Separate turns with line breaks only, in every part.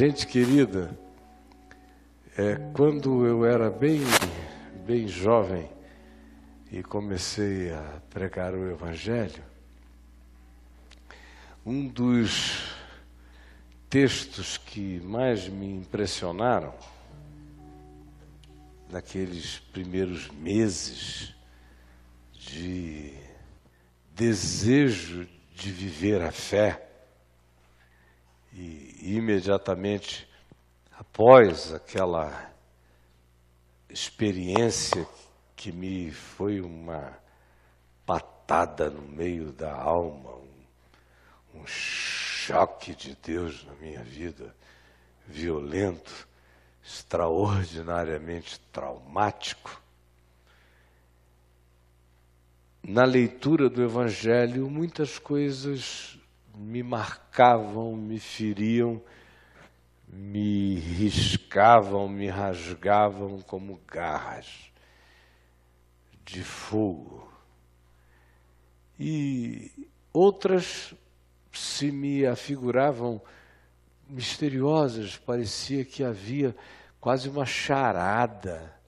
Gente querida, é, quando eu era bem, bem jovem e comecei a pregar o Evangelho, um dos textos que mais me impressionaram naqueles primeiros meses de desejo de viver a fé e imediatamente após aquela experiência que me foi uma patada no meio da alma, um, um choque de Deus na minha vida, violento, extraordinariamente traumático. Na leitura do Evangelho, muitas coisas me marcavam, me feriam, me riscavam, me rasgavam como garras de fogo. E outras se me afiguravam misteriosas, parecia que havia quase uma charada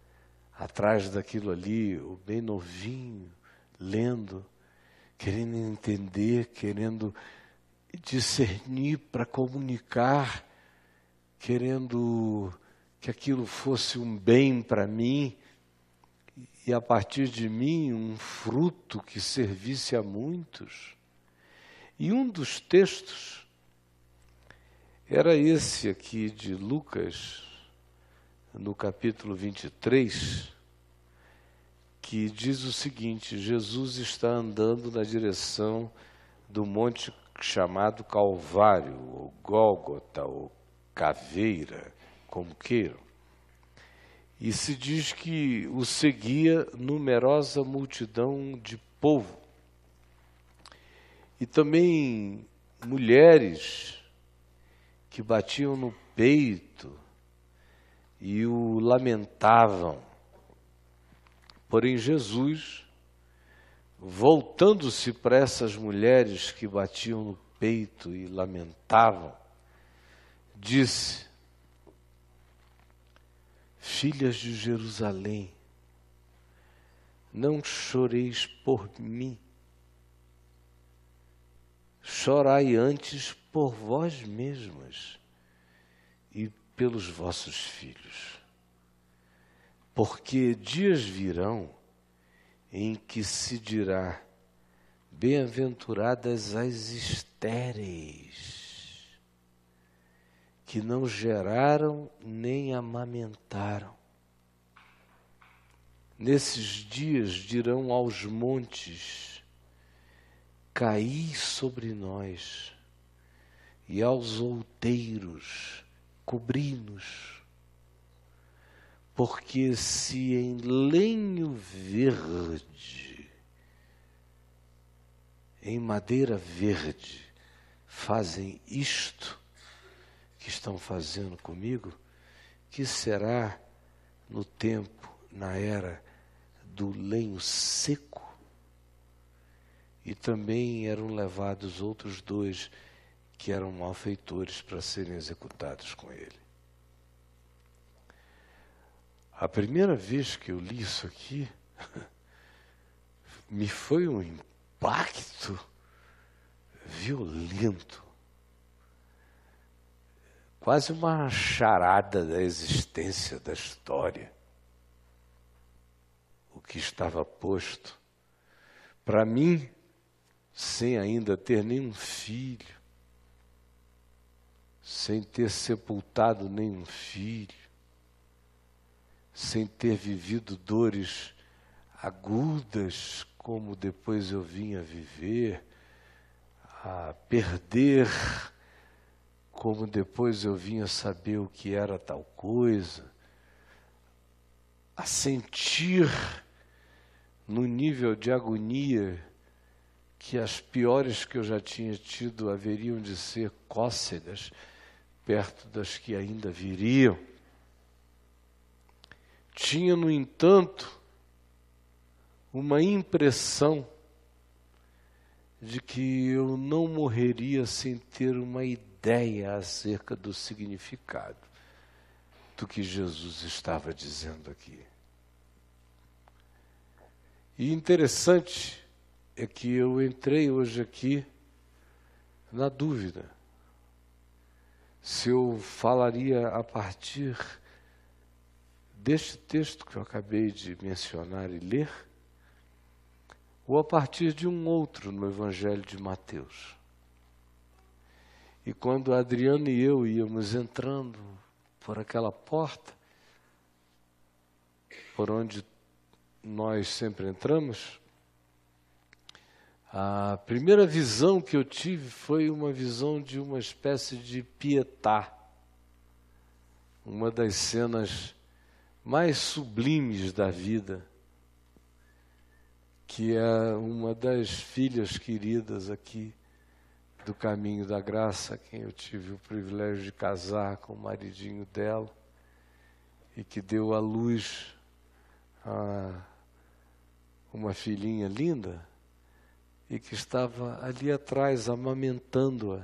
atrás daquilo ali, o bem novinho, lendo, querendo entender, querendo discernir para comunicar, querendo que aquilo fosse um bem para mim e a partir de mim um fruto que servisse a muitos. E um dos textos era esse aqui de Lucas, no capítulo 23, que diz o seguinte: Jesus está andando na direção do monte chamado Calvário, ou Gólgota, ou Caveira, como queiram. E se diz que o seguia numerosa multidão de povo. E também mulheres que batiam no peito e o lamentavam. Porém, Jesus voltando-se para essas mulheres que batiam no peito e lamentavam, disse: Filhas de Jerusalém, não choreis por mim, chorai antes por vós mesmas e pelos vossos filhos, porque dias virão em que se dirá: Bem-aventuradas as estéreis, que não geraram nem amamentaram. Nesses dias dirão aos montes: Caí sobre nós, e aos outeiros: Cobri-nos porque se em lenho verde, em madeira verde, fazem isto que estão fazendo comigo, que será no tempo, na era do lenho seco? E também eram levados outros dois que eram malfeitores para serem executados com ele. A primeira vez que eu li isso aqui, me foi um impacto violento. Quase uma charada da existência, da história. O que estava posto. Para mim, sem ainda ter nenhum filho, sem ter sepultado nenhum filho, sem ter vivido dores agudas, como depois eu vim a viver, a perder, como depois eu vim a saber o que era tal coisa, a sentir no nível de agonia que as piores que eu já tinha tido haveriam de ser cócegas perto das que ainda viriam. Tinha, no entanto, uma impressão de que eu não morreria sem ter uma ideia acerca do significado do que Jesus estava dizendo aqui. E interessante é que eu entrei hoje aqui na dúvida se eu falaria a partir deste texto que eu acabei de mencionar e ler, ou a partir de um outro no Evangelho de Mateus. E quando Adriano e eu íamos entrando por aquela porta, por onde nós sempre entramos, a primeira visão que eu tive foi uma visão de uma espécie de pietá, uma das cenas mais sublimes da vida, que é uma das filhas queridas aqui do Caminho da Graça, quem eu tive o privilégio de casar com o maridinho dela e que deu à luz a uma filhinha linda e que estava ali atrás amamentando-a.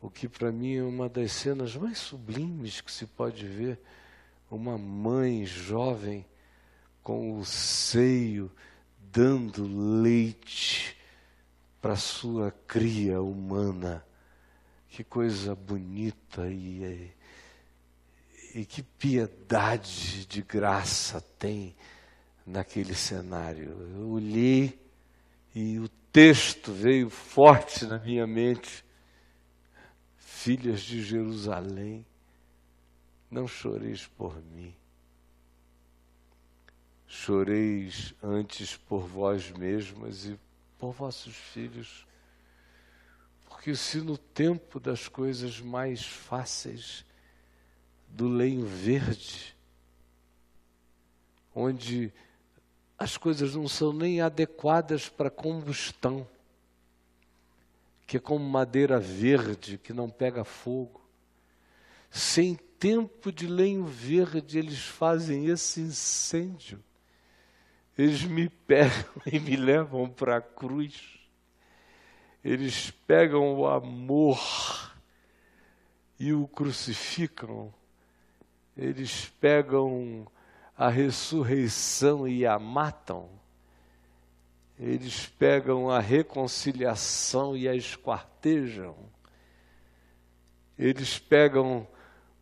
O que para mim é uma das cenas mais sublimes que se pode ver, uma mãe jovem com o seio dando leite para sua cria humana. Que coisa bonita e, e que piedade de graça tem naquele cenário. Eu olhei e o texto veio forte na minha mente. Filhas de Jerusalém, não choreis por mim. Choreis antes por vós mesmas e por vossos filhos. Porque se no tempo das coisas mais fáceis, do lenho verde, onde as coisas não são nem adequadas para combustão, que é como madeira verde que não pega fogo. Sem tempo de lenho verde, eles fazem esse incêndio. Eles me pegam e me levam para a cruz. Eles pegam o amor e o crucificam. Eles pegam a ressurreição e a matam, eles pegam a reconciliação e a esquartejam, eles pegam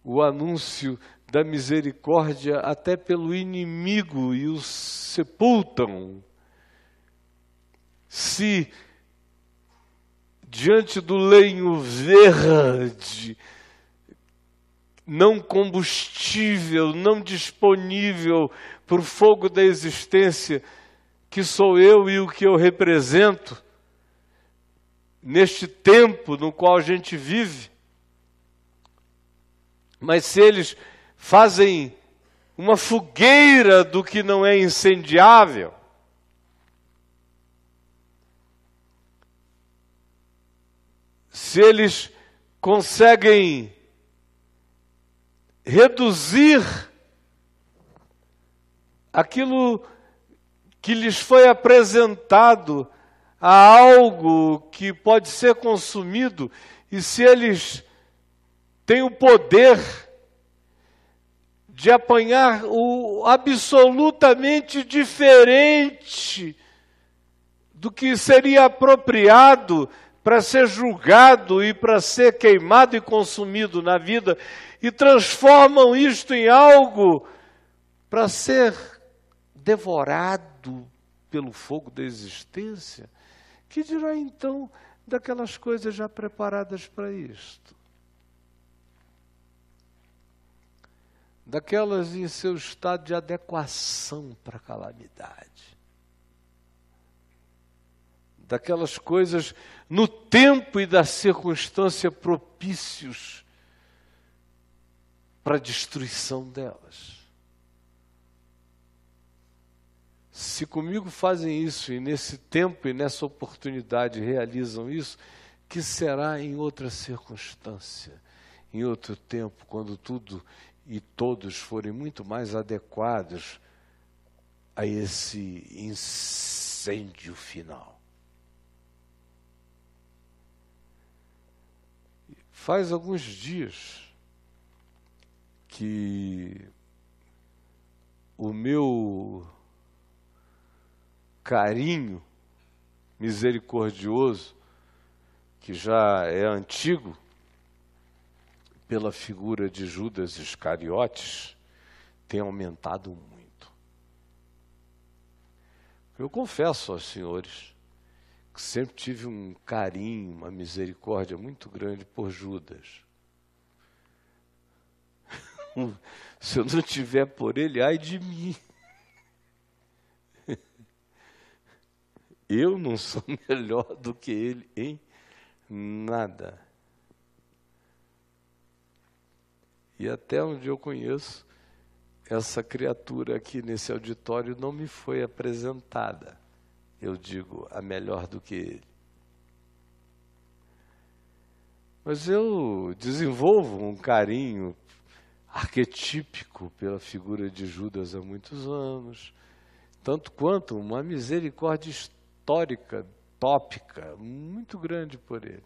o anúncio da misericórdia até pelo inimigo e o sepultam. Se diante do lenho verde não combustível, não disponível para o fogo da existência, que sou eu e o que eu represento, neste tempo no qual a gente vive. Mas se eles fazem uma fogueira do que não é incendiável, se eles conseguem reduzir aquilo que lhes foi apresentado a algo que pode ser consumido, e se eles têm o poder de apanhar o absolutamente diferente do que seria apropriado para ser julgado e para ser queimado e consumido na vida, e transformam isto em algo para ser devorado pelo fogo da existência, que dirá então daquelas coisas já preparadas para isto? Daquelas em seu estado de adequação para a calamidade. Daquelas coisas no tempo e da circunstância propícios para a destruição delas. Se comigo fazem isso e nesse tempo e nessa oportunidade realizam isso, que será em outra circunstância, em outro tempo, quando tudo e todos forem muito mais adequados a esse incêndio final. Faz alguns dias que o meu carinho misericordioso, que já é antigo, pela figura de Judas Iscariotes, tem aumentado muito. Eu confesso aos senhores que sempre tive um carinho, uma misericórdia muito grande por Judas. Se eu não tiver por ele, ai de mim. Eu não sou melhor do que ele em nada. E até onde eu conheço, essa criatura aqui nesse auditório não me foi apresentada. Eu digo, a melhor do que ele. Mas eu desenvolvo um carinho arquetípico pela figura de Judas há muitos anos, tanto quanto uma misericórdia histórica, tópica, muito grande por ele.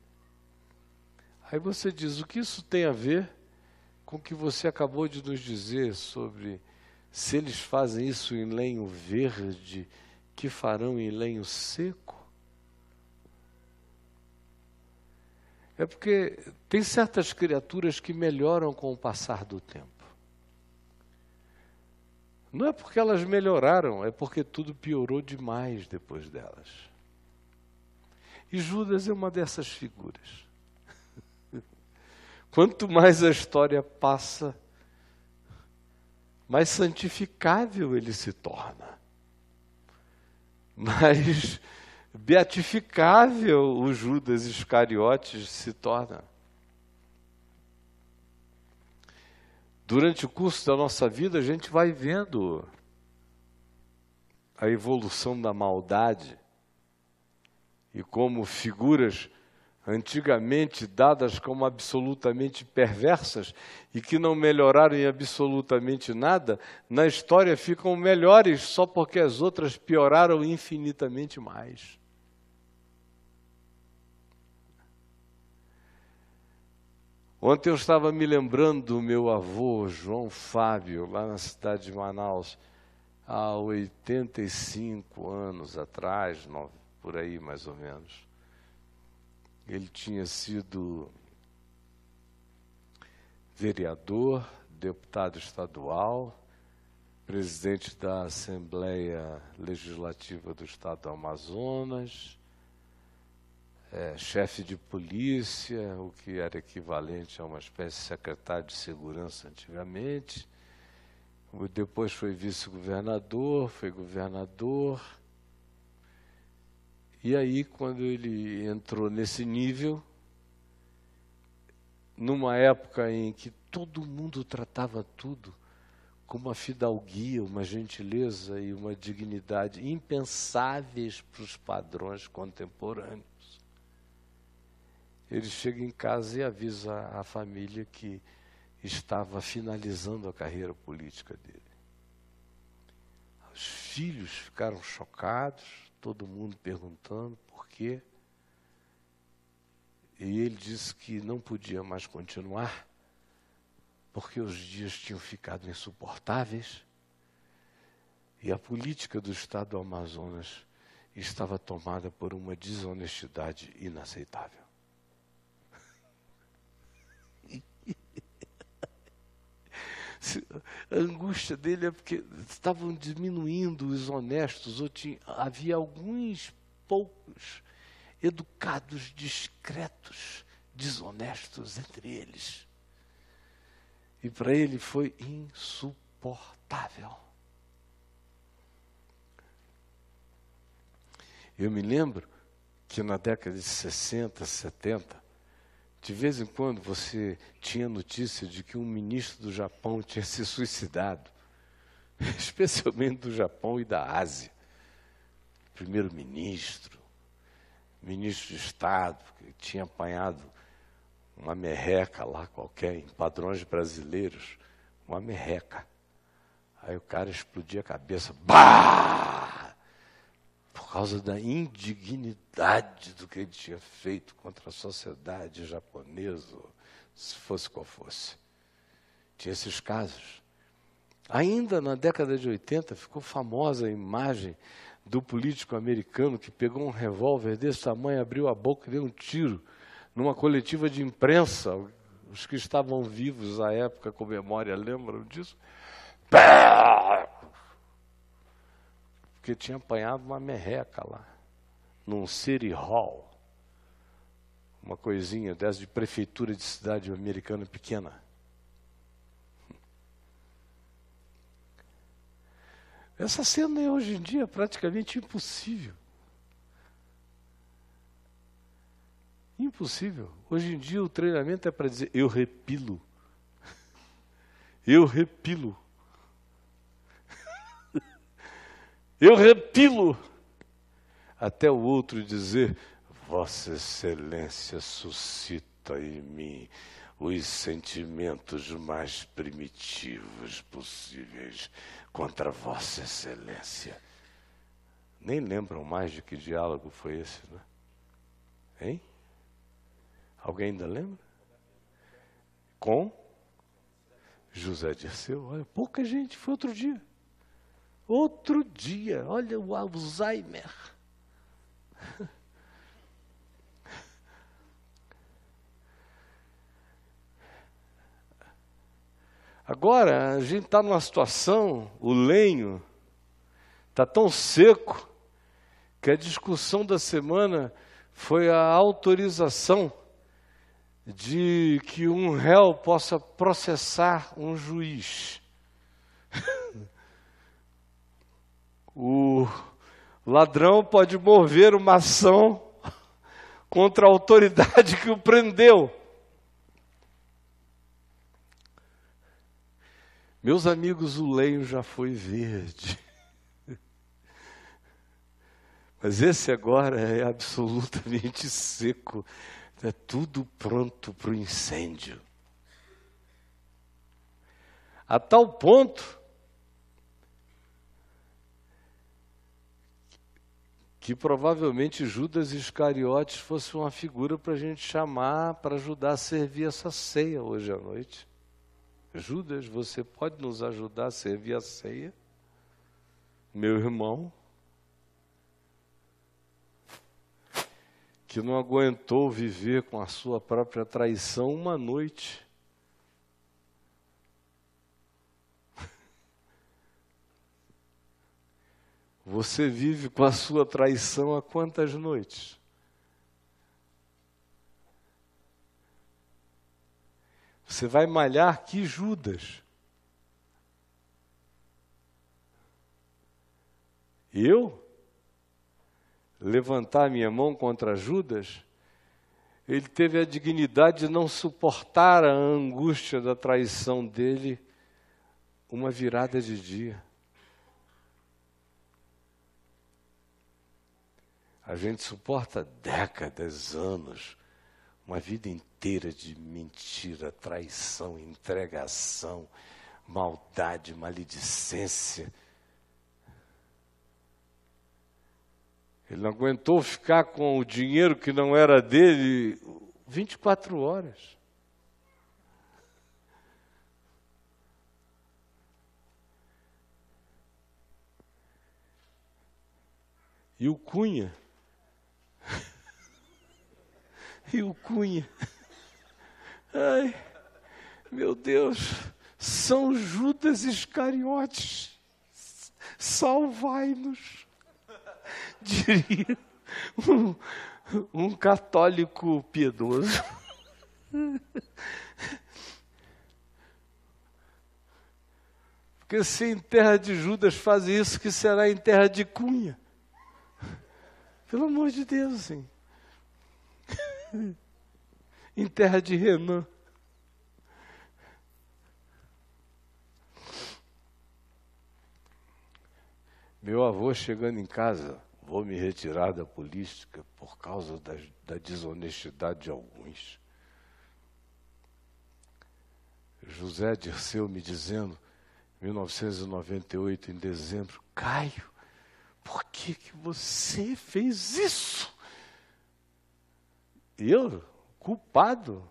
Aí você diz: o que isso tem a ver com o que você acabou de nos dizer sobre se eles fazem isso em lenho verde, que farão em lenho seco? É porque tem certas criaturas que melhoram com o passar do tempo. Não é porque elas melhoraram, é porque tudo piorou demais depois delas. E Judas é uma dessas figuras. Quanto mais a história passa, mais santificável ele se torna. Mais beatificável o Judas Iscariotes se torna. Durante o curso da nossa vida, a gente vai vendo a evolução da maldade e como figuras antigamente dadas como absolutamente perversas e que não melhoraram em absolutamente nada, na história ficam melhores só porque as outras pioraram infinitamente mais. Ontem eu estava me lembrando do meu avô, João Fábio, lá na cidade de Manaus, há 85 anos atrás, por aí mais ou menos. Ele tinha sido vereador, deputado estadual, presidente da Assembleia Legislativa do Estado do Amazonas, é, chefe de polícia, o que era equivalente a uma espécie de secretário de segurança antigamente. Depois foi vice-governador, foi governador. E aí, quando ele entrou nesse nível, numa época em que todo mundo tratava tudo com uma fidalguia, uma gentileza e uma dignidade impensáveis para os padrões contemporâneos ele chega em casa e avisa a família que estava finalizando a carreira política dele. Os filhos ficaram chocados, todo mundo perguntando por quê. E ele disse que não podia mais continuar, porque os dias tinham ficado insuportáveis e a política do Estado do Amazonas estava tomada por uma desonestidade inaceitável. A angústia dele é porque estavam diminuindo os honestos, ou tinha, havia alguns poucos educados, discretos, desonestos entre eles. E para ele foi insuportável. Eu me lembro que na década de 60, 70, de vez em quando você tinha notícia de que um ministro do Japão tinha se suicidado, especialmente do Japão e da Ásia. Primeiro-ministro, ministro de Estado, que tinha apanhado uma merreca lá qualquer, em padrões brasileiros, uma merreca. Aí o cara explodia a cabeça, bah! Por causa da indignidade do que ele tinha feito contra a sociedade japonesa, se fosse qual fosse. Tinha esses casos. Ainda na década de 80 ficou famosa a imagem do político americano que pegou um revólver desse tamanho, abriu a boca e deu um tiro numa coletiva de imprensa. Os que estavam vivos à época com memória lembram disso? Porque tinha apanhado uma merreca lá, num City Hall. Uma coisinha dessa de prefeitura de cidade americana pequena. Essa cena é hoje em dia praticamente impossível. Impossível. Hoje em dia o treinamento é para dizer eu repilo. Eu repilo. Eu repilo. Até o outro dizer, Vossa Excelência suscita em mim os sentimentos mais primitivos possíveis contra Vossa Excelência. Nem lembram mais de que diálogo foi esse, né? Hein? Alguém ainda lembra? Com José Dirceu. Olha, pouca gente, foi outro dia. Outro dia, olha o Alzheimer. Agora, a gente está numa situação, o lenho está tão seco, que a discussão da semana foi a autorização de que um réu possa processar um juiz. o ladrão pode mover uma ação contra a autoridade que o prendeu. Meus amigos, o leio já foi verde. Mas esse agora é absolutamente seco. É tudo pronto para o incêndio. A tal ponto que provavelmente Judas Iscariotes fosse uma figura para a gente chamar para ajudar a servir essa ceia hoje à noite. Judas, você pode nos ajudar a servir a ceia? Meu irmão, que não aguentou viver com a sua própria traição uma noite. Você vive com a sua traição há quantas noites? Você vai malhar que Judas? Eu? Levantar minha mão contra Judas? Ele teve a dignidade de não suportar a angústia da traição dele uma virada de dia. A gente suporta décadas, anos, uma vida inteira de mentira, traição, entregação, maldade, maledicência. Ele não aguentou ficar com o dinheiro que não era dele 24 horas. E o Cunha e o Cunha. Ai, meu Deus, São Judas Iscariotes, salvai-nos, diria um, um católico piedoso. Porque se em terra de Judas faz isso, que será em terra de Cunha? Pelo amor de Deus, sim. Em terra de Renan. Meu avô chegando em casa, vou me retirar da política por causa da, da desonestidade de alguns. José Dirceu me dizendo, 1998, em dezembro, Caio, por que, que você fez isso? Eu, culpado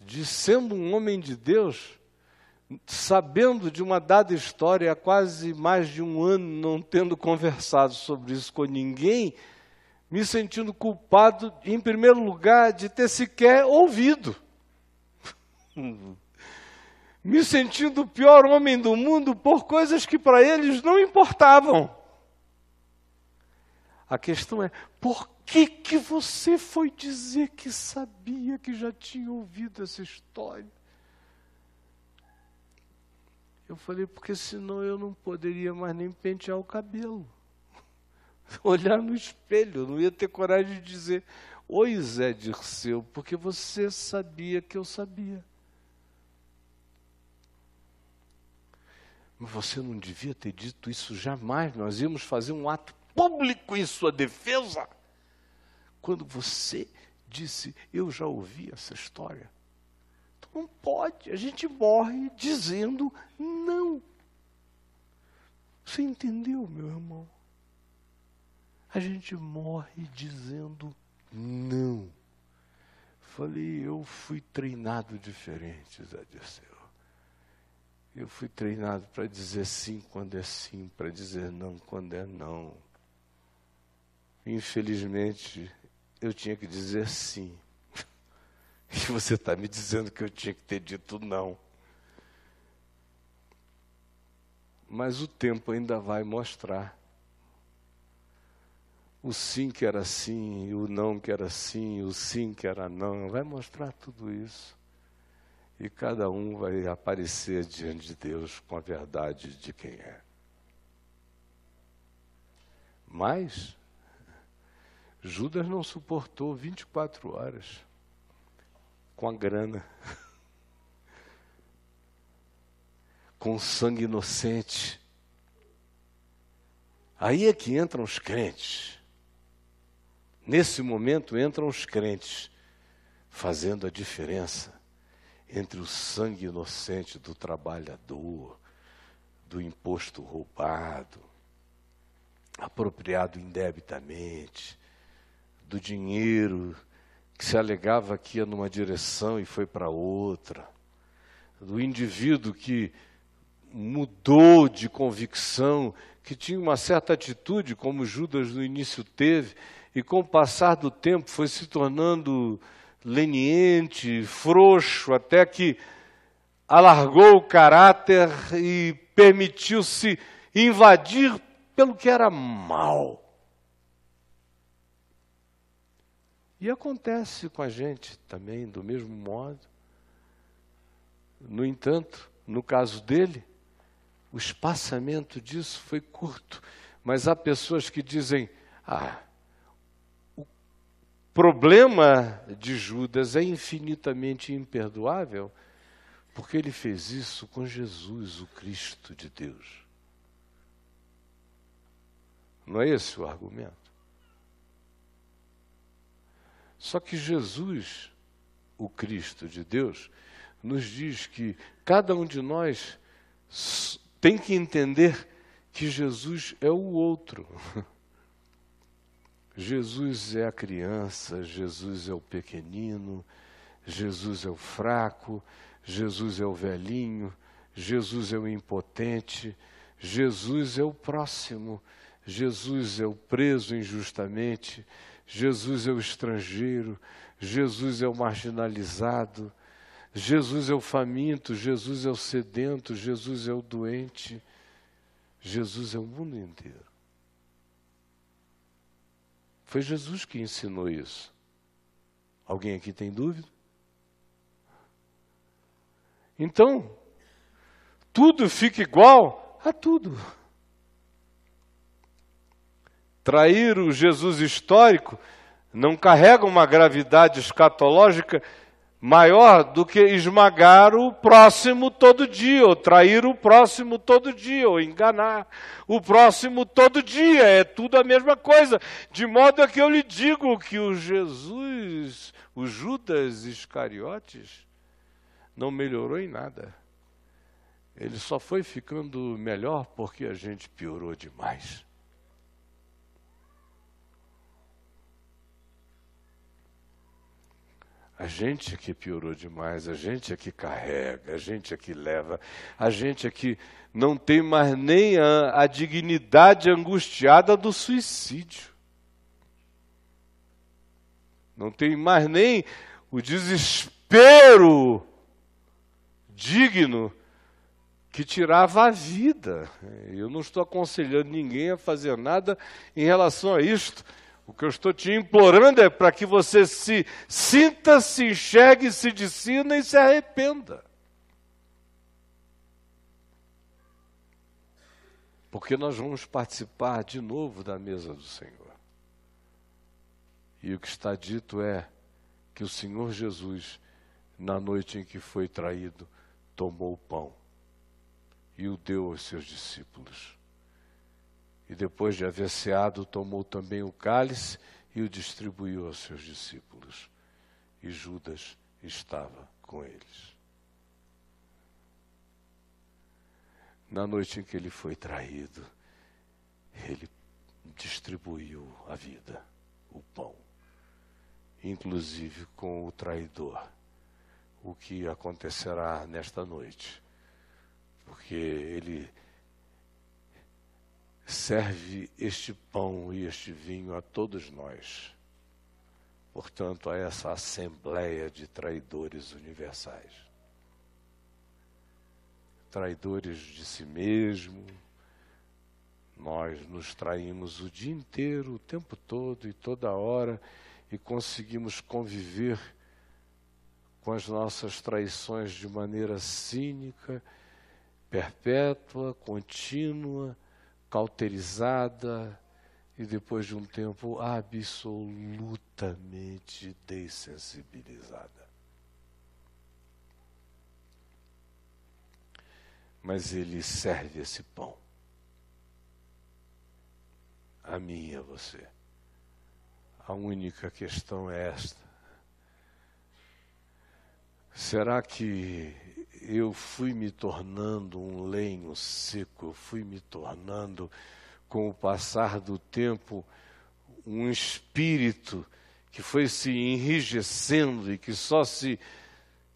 de sendo um homem de Deus, sabendo de uma dada história há quase mais de um ano, não tendo conversado sobre isso com ninguém, me sentindo culpado, em primeiro lugar, de ter sequer ouvido. me sentindo o pior homem do mundo por coisas que para eles não importavam. A questão é: por que, que você foi dizer que sabia que já tinha ouvido essa história? Eu falei, porque senão eu não poderia mais nem pentear o cabelo. Olhar no espelho, não ia ter coragem de dizer, oi Zé Dirceu, porque você sabia que eu sabia. Mas você não devia ter dito isso jamais, nós íamos fazer um ato público em sua defesa. Quando você disse, eu já ouvi essa história. Não pode, a gente morre dizendo não. Você entendeu, meu irmão? A gente morre dizendo não. Falei, eu fui treinado diferente, Zé Dirceu. Eu fui treinado para dizer sim quando é sim, para dizer não quando é não. Infelizmente, eu tinha que dizer sim. E você está me dizendo que eu tinha que ter dito não. Mas o tempo ainda vai mostrar. O sim que era sim, o não que era sim, o sim que era não, vai mostrar tudo isso. E cada um vai aparecer diante de Deus com a verdade de quem é. Mas Judas não suportou 24 horas com a grana, com o sangue inocente. Aí é que entram os crentes. Nesse momento entram os crentes, fazendo a diferença entre o sangue inocente do trabalhador, do imposto roubado, apropriado indebitamente, do dinheiro que se alegava que ia numa direção e foi para outra, do indivíduo que mudou de convicção, que tinha uma certa atitude, como Judas no início teve, e com o passar do tempo foi se tornando leniente, frouxo, até que alargou o caráter e permitiu-se invadir pelo que era mal. E acontece com a gente também do mesmo modo. No entanto, no caso dele, o espaçamento disso foi curto. Mas há pessoas que dizem: ah, o problema de Judas é infinitamente imperdoável, porque ele fez isso com Jesus, o Cristo de Deus. Não é esse o argumento? Só que Jesus, o Cristo de Deus, nos diz que cada um de nós tem que entender que Jesus é o outro. Jesus é a criança, Jesus é o pequenino, Jesus é o fraco, Jesus é o velhinho, Jesus é o impotente, Jesus é o próximo, Jesus é o preso injustamente, Jesus é o estrangeiro, Jesus é o marginalizado, Jesus é o faminto, Jesus é o sedento, Jesus é o doente, Jesus é o mundo inteiro. Foi Jesus que ensinou isso. Alguém aqui tem dúvida? Então, tudo fica igual a tudo. Trair o Jesus histórico não carrega uma gravidade escatológica maior do que esmagar o próximo todo dia, ou trair o próximo todo dia, ou enganar o próximo todo dia. É tudo a mesma coisa. De modo que eu lhe digo que o Jesus, o Judas Iscariotes, não melhorou em nada. Ele só foi ficando melhor porque a gente piorou demais. A gente é que piorou demais, a gente é que carrega, a gente é que leva, a gente é que não tem mais nem a, a dignidade angustiada do suicídio. Não tem mais nem o desespero digno que tirava a vida. Eu não estou aconselhando ninguém a fazer nada em relação a isto. O que eu estou te implorando é para que você se sinta, se enxergue, se decida e se arrependa. Porque nós vamos participar de novo da mesa do Senhor. E o que está dito é que o Senhor Jesus, na noite em que foi traído, tomou o pão e o deu aos seus discípulos e depois de haver ceado, tomou também o cálice e o distribuiu aos seus discípulos. E Judas estava com eles. Na noite em que ele foi traído, ele distribuiu a vida, o pão, inclusive com o traidor. O que acontecerá nesta noite? Porque ele serve este pão e este vinho a todos nós. Portanto, a essa assembleia de traidores universais. Traidores de si mesmo, nós nos traímos o dia inteiro, o tempo todo e toda hora, e conseguimos conviver com as nossas traições de maneira cínica, perpétua, contínua, cauterizada e depois de um tempo absolutamente dessensibilizada. Mas ele serve esse pão. A mim e a você. A única questão é esta. Será que eu fui me tornando um lenho seco, eu fui me tornando, com o passar do tempo, um espírito que foi se enrijecendo e que só se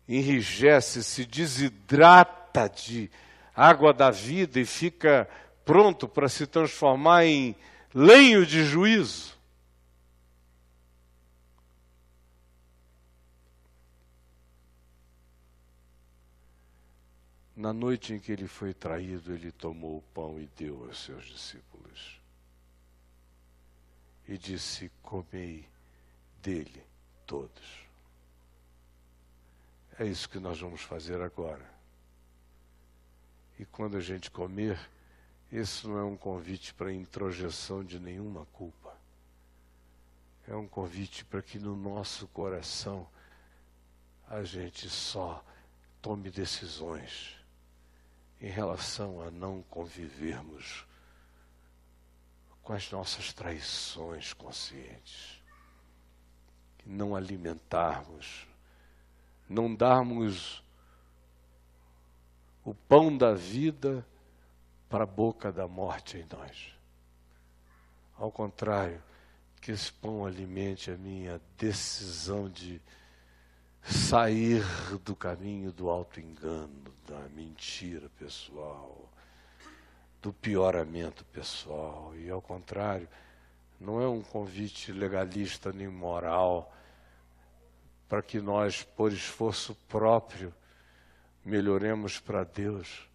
enrijece, se desidrata de água da vida e fica pronto para se transformar em lenho de juízo. Na noite em que ele foi traído, ele tomou o pão e deu aos seus discípulos. E disse: Comei dele todos. É isso que nós vamos fazer agora. E quando a gente comer, isso não é um convite para introjeção de nenhuma culpa. É um convite para que no nosso coração a gente só tome decisões em relação a não convivermos com as nossas traições conscientes, não alimentarmos, não darmos o pão da vida para a boca da morte em nós. Ao contrário, que esse pão alimente a minha decisão de sair do caminho do auto-engano, da mentira pessoal, do pioramento pessoal. E ao contrário, não é um convite legalista nem moral para que nós, por esforço próprio, melhoremos para Deus.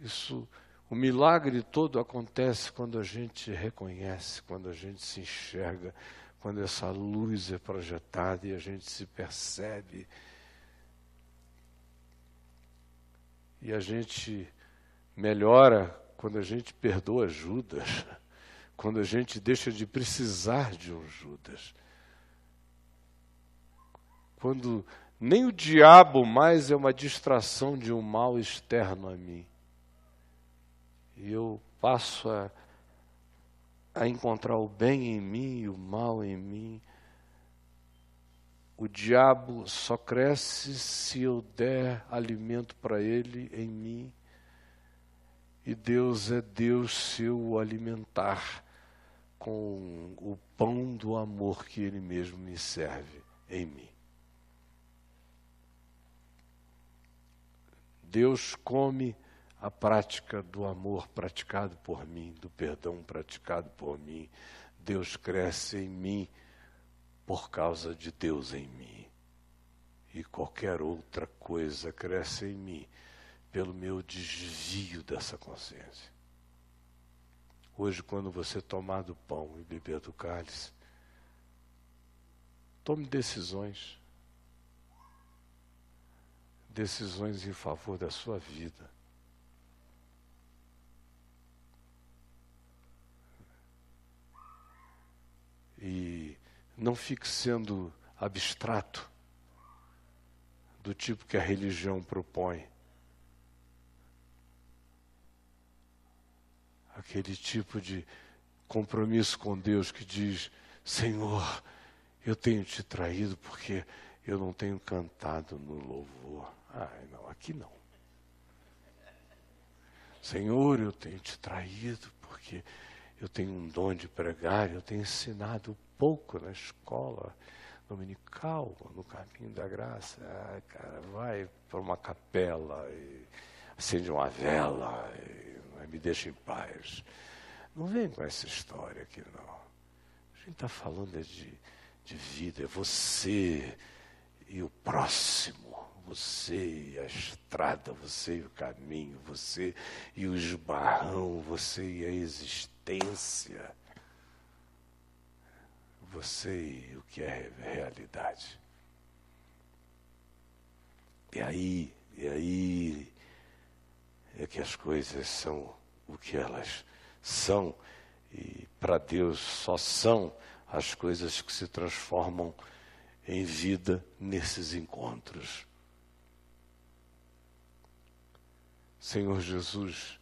Isso, o milagre todo acontece quando a gente reconhece, quando a gente se enxerga quando essa luz é projetada e a gente se percebe. E a gente melhora quando a gente perdoa Judas, quando a gente deixa de precisar de um Judas. Quando nem o diabo mais é uma distração de um mal externo a mim. E eu passo a a encontrar o bem em mim e o mal em mim. O diabo só cresce se eu der alimento para ele em mim. E Deus é Deus se eu o alimentar com o pão do amor que ele mesmo me serve em mim. Deus come a prática do amor praticado por mim, do perdão praticado por mim. Deus cresce em mim por causa de Deus em mim. E qualquer outra coisa cresce em mim pelo meu desvio dessa consciência. Hoje, quando você tomar do pão e beber do cálice, tome decisões. Decisões em favor da sua vida. E não fique sendo abstrato do tipo que a religião propõe. Aquele tipo de compromisso com Deus que diz: Senhor, eu tenho te traído porque eu não tenho cantado no louvor. Ah, não, aqui não. Senhor, eu tenho te traído porque eu tenho um dom de pregar, eu tenho ensinado pouco na escola dominical, no caminho da graça. Ah, cara, vai para uma capela e acende uma vela e me deixa em paz. Não vem com essa história aqui, não. A gente está falando é de, de vida, é você e o próximo, você e a estrada, você e o caminho, você e o esbarrão, você e a existência você e o que é realidade. E aí, e aí é que as coisas são o que elas são, e para Deus só são as coisas que se transformam em vida nesses encontros. Senhor Jesus,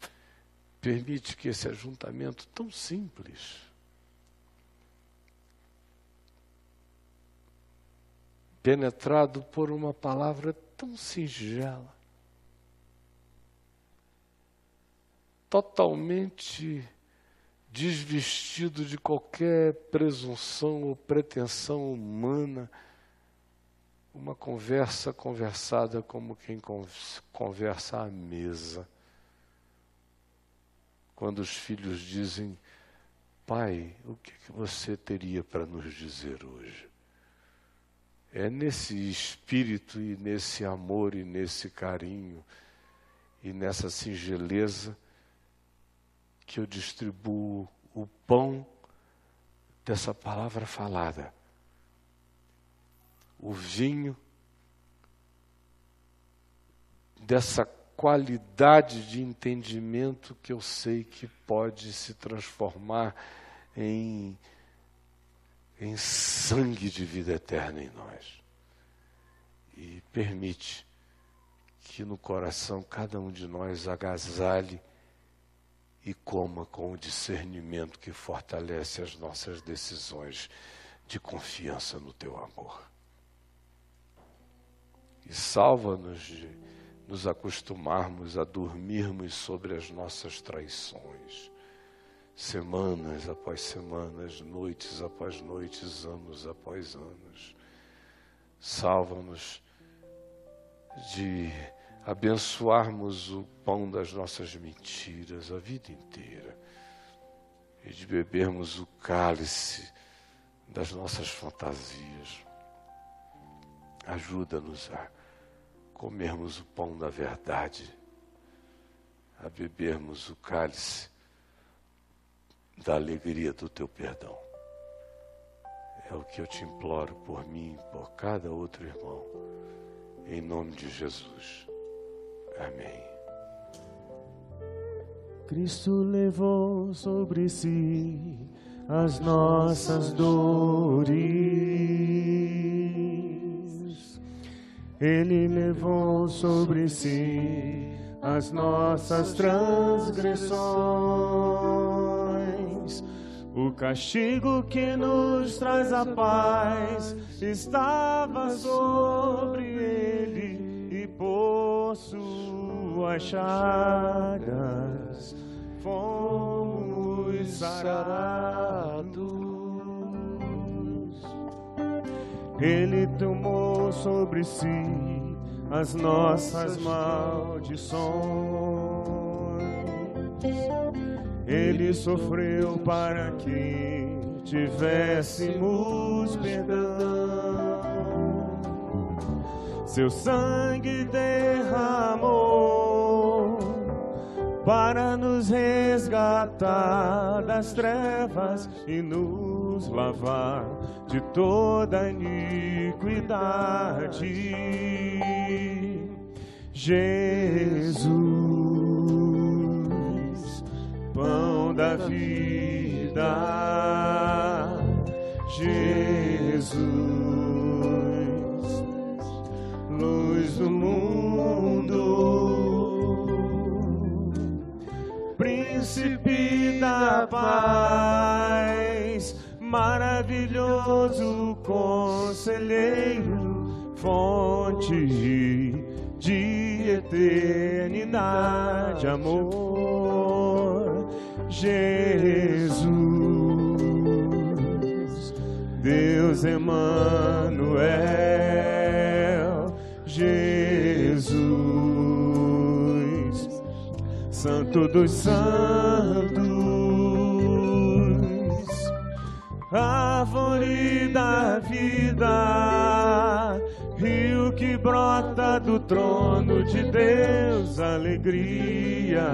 permite que esse ajuntamento tão simples, penetrado por uma palavra tão singela, totalmente desvestido de qualquer presunção ou pretensão humana, uma conversa conversada como quem conversa à mesa. Quando os filhos dizem, Pai, o que, você teria para nos dizer hoje? É nesse espírito e nesse amor e nesse carinho e nessa singeleza que eu distribuo o pão dessa palavra falada, o vinho dessa qualidade de entendimento que eu sei que pode se transformar em em sangue de vida eterna em nós. E permite que no coração cada um de nós agasalhe e coma com o discernimento que fortalece as nossas decisões de confiança no teu amor. E salva-nos de nos acostumarmos a dormirmos sobre as nossas traições semanas após semanas, noites após noites, anos após anos. Salva-nos de abençoarmos o pão das nossas mentiras a vida inteira e de bebermos o cálice das nossas fantasias. Ajuda-nos a comermos o pão da verdade, a bebermos o cálice da alegria do teu perdão. É o que eu te imploro por mim por cada outro irmão. Em nome de Jesus. Amém.
Cristo levou sobre si as nossas dores. Ele levou sobre si as nossas transgressões o castigo que nos traz a paz estava sobre ele, e por suas chagas fomos sarados. Ele tomou sobre si as nossas maldições. Ele sofreu para que tivéssemos perdão. Seu sangue derramou para nos resgatar das trevas e nos lavar de toda iniquidade. Jesus, pão da vida, Jesus, luz do mundo, príncipe da paz, maravilhoso conselheiro, fonte de eternidade, amor, Jesus, Deus Emmanuel, Jesus, Santo dos Santos, árvore da vida brota do trono de Deus, alegria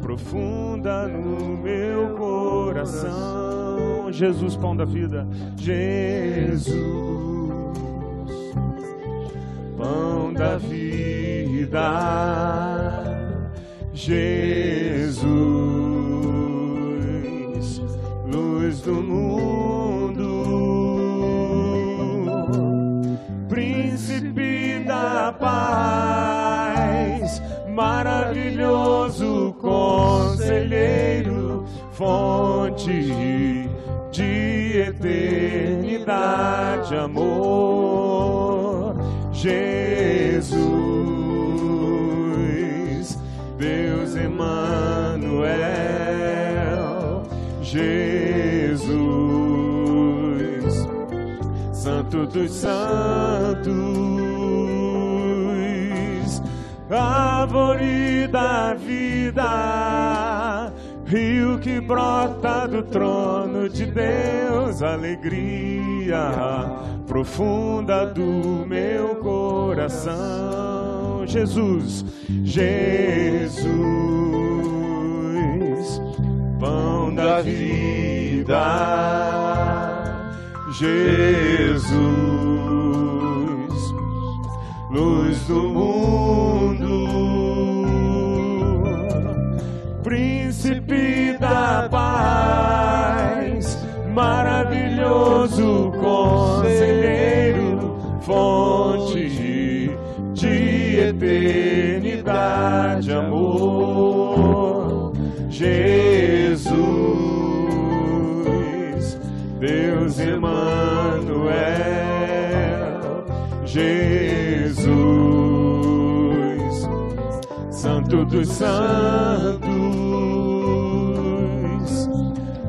profunda no meu coração. Jesus, pão da vida, Jesus, pão da vida, Jesus, luz do mundo paz, maravilhoso conselheiro, fonte de eternidade, amor, Jesus, Deus Emmanuel, Jesus. Santo dos Santos, árvore da vida, rio que brota do trono de Deus, alegria profunda do meu coração. Jesus, Jesus, pão da vida. Jesus, luz do mundo, dos Santos,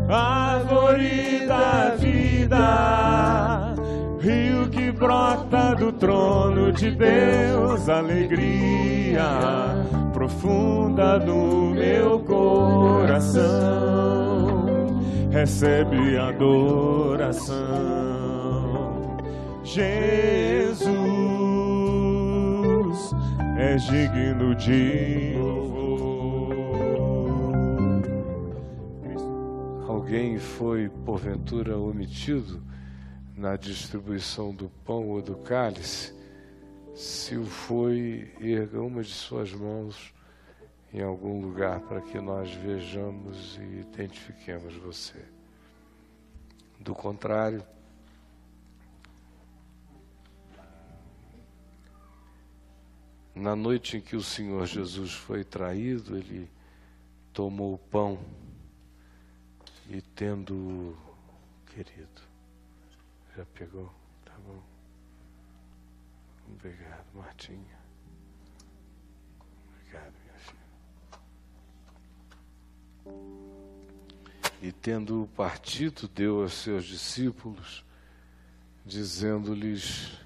árvore da vida, rio que brota do trono de Deus, alegria profunda no meu coração. Recebe adoração. Jesus é digno de louvor.
Alguém foi, porventura, omitido na distribuição do pão ou do cálice? Se o foi, erga uma de suas mãos em algum lugar para que nós vejamos e identifiquemos você. Do contrário, na noite em que o Senhor Jesus foi traído, ele tomou o pão e tendo querido, já pegou? Tá bom. Obrigado, Martinha. Obrigado, minha filha. E tendo partido, deu aos seus discípulos, dizendo-lhes: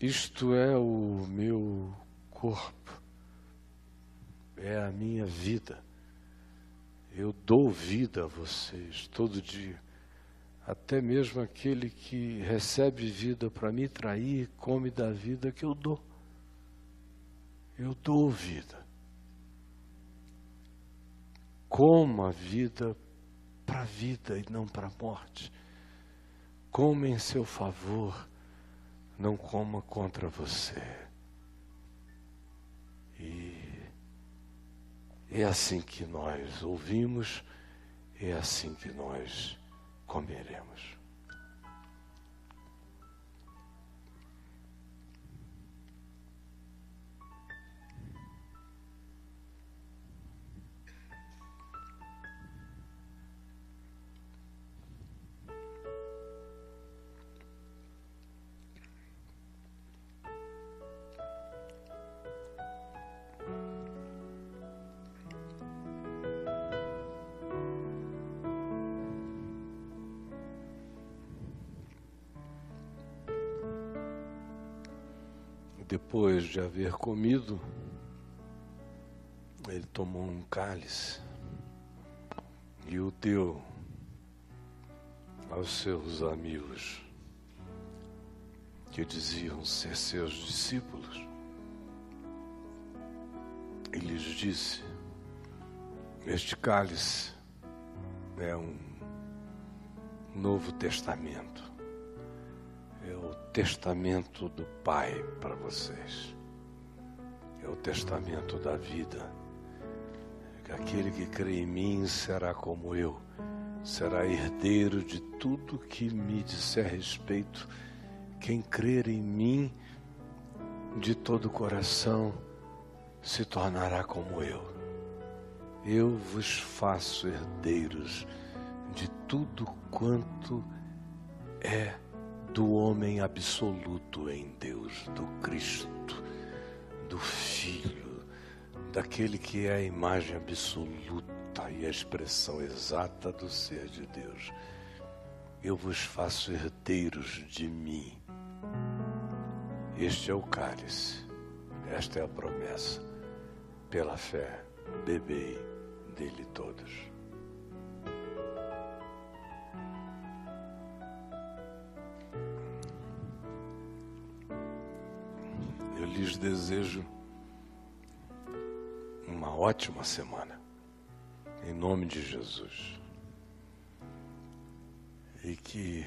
Isto é o meu corpo, é a minha vida. Eu dou vida a vocês todo dia. Até mesmo aquele que recebe vida para me trair, come da vida que eu dou. Eu dou vida. Coma a vida para a vida e não para a morte. Coma em seu favor, não coma contra você. E é assim que nós ouvimos, é assim que nós comeremos. Depois de haver comido, ele tomou um cálice e o deu aos seus amigos, que diziam ser seus discípulos. E lhes disse: Este cálice é um novo testamento testamento do Pai para vocês. É o testamento da vida. Aquele que crê em mim será como eu, será herdeiro de tudo que me disser respeito. Quem crer em mim de todo o coração se tornará como eu. Eu vos faço herdeiros de tudo quanto é do homem absoluto em Deus, do Cristo, do Filho, daquele que é a imagem absoluta e a expressão exata do ser de Deus. Eu vos faço herdeiros de mim. Este é o cálice, esta é a promessa. Pela fé, bebei dele todos. Lhes desejo uma ótima semana, em nome de Jesus. E que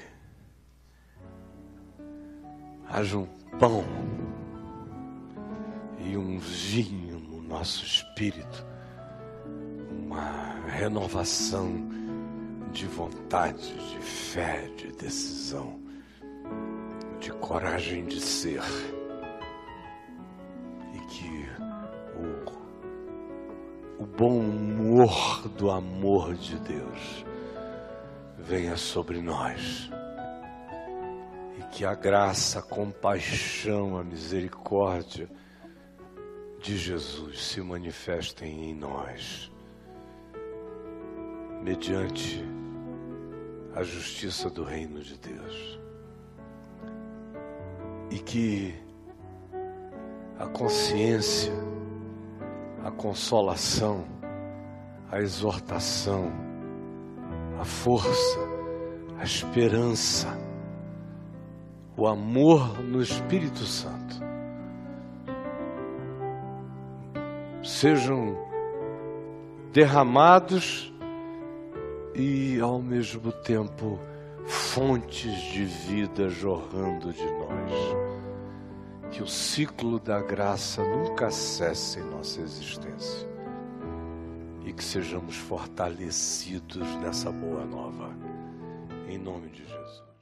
haja um pão e um vinho no nosso espírito, uma renovação de vontade, de fé, de decisão, de coragem de ser o bom humor do amor de Deus venha sobre nós. E que a graça, a compaixão, a misericórdia de Jesus se manifestem em nós, mediante a justiça do reino de Deus. E que a consciência, a consolação, a exortação, a força, a esperança, o amor no Espírito Santo. Sejam derramados e ao mesmo tempo fontes de vida jorrando de nós que o ciclo da graça nunca cesse em nossa existência e que sejamos fortalecidos nessa boa nova. Em nome de Jesus.